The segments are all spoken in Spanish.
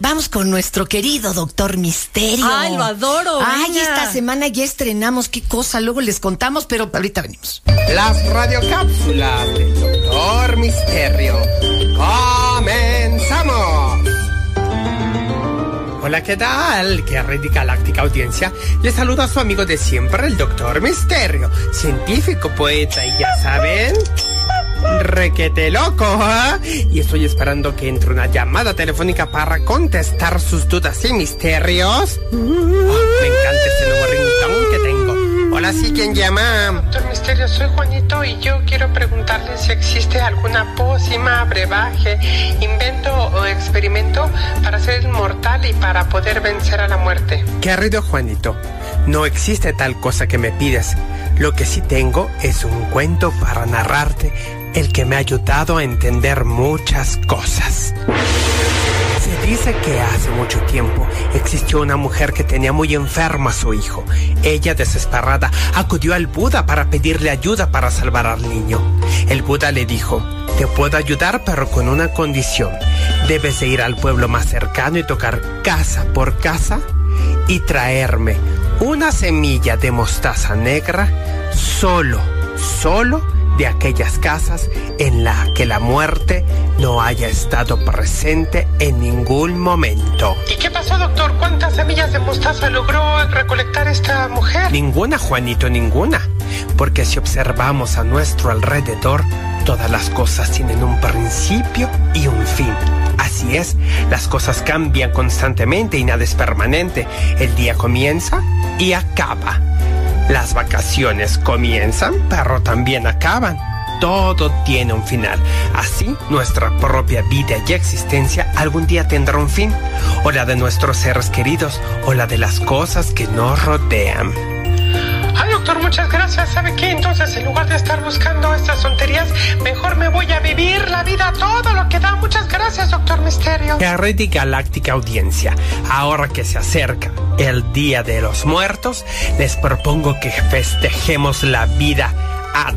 Vamos con nuestro querido doctor Misterio. Ay, lo adoro. Ay, venga. esta semana ya estrenamos qué cosa, luego les contamos, pero ahorita venimos. Las radiocápsulas del Doctor Misterio. ¡Comenzamos! Hola, ¿qué tal? Qué red galáctica audiencia. Le saluda a su amigo de siempre, el Doctor Misterio, científico, poeta y ya saben, requete loco, ¿eh? Y estoy esperando que entre una llamada telefónica para contestar sus dudas y misterios. Oh, me encanta este nuevo ringtone que tengo. Hola, sí, ¿quién llama? Doctor Misterio, soy Juanito y yo quiero preguntarle si existe alguna pócima, brebaje, invento o experimento para ser inmortal y para poder vencer a la muerte. Querido Juanito, no existe tal cosa que me pides. Lo que sí tengo es un cuento para narrarte, el que me ha ayudado a entender muchas cosas. Se dice que hace mucho tiempo existió una mujer que tenía muy enfermo a su hijo. Ella, desesperada, acudió al Buda para pedirle ayuda para salvar al niño. El Buda le dijo, te puedo ayudar pero con una condición. Debes de ir al pueblo más cercano y tocar casa por casa y traerme una semilla de mostaza negra solo, solo de aquellas casas en la que la muerte no haya estado presente en ningún momento. ¿Y qué pasó, doctor? ¿Cuántas semillas de mostaza logró recolectar esta mujer? Ninguna, Juanito, ninguna. Porque si observamos a nuestro alrededor, todas las cosas tienen un principio y un fin. Así es, las cosas cambian constantemente y nada es permanente. El día comienza y acaba. Las vacaciones comienzan, pero también acaban. Todo tiene un final. Así, nuestra propia vida y existencia algún día tendrá un fin. O la de nuestros seres queridos, o la de las cosas que nos rodean. Ay, doctor, muchas gracias. ¿Sabe qué? Entonces, en lugar de estar buscando estas tonterías, mejor me voy a vivir la vida todo lo que da. Muchas gracias, Misterio. Y galáctica audiencia, ahora que se acerca el Día de los Muertos, les propongo que festejemos la vida a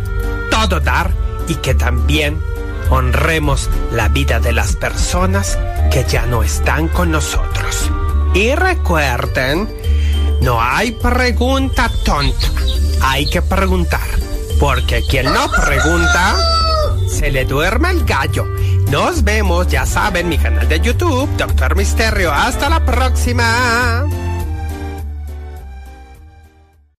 todo dar y que también honremos la vida de las personas que ya no están con nosotros. Y recuerden, no hay pregunta tonta, hay que preguntar, porque quien no pregunta, se le duerme el gallo. Nos vemos, ya saben, mi canal de YouTube, Doctor Misterio. Hasta la próxima.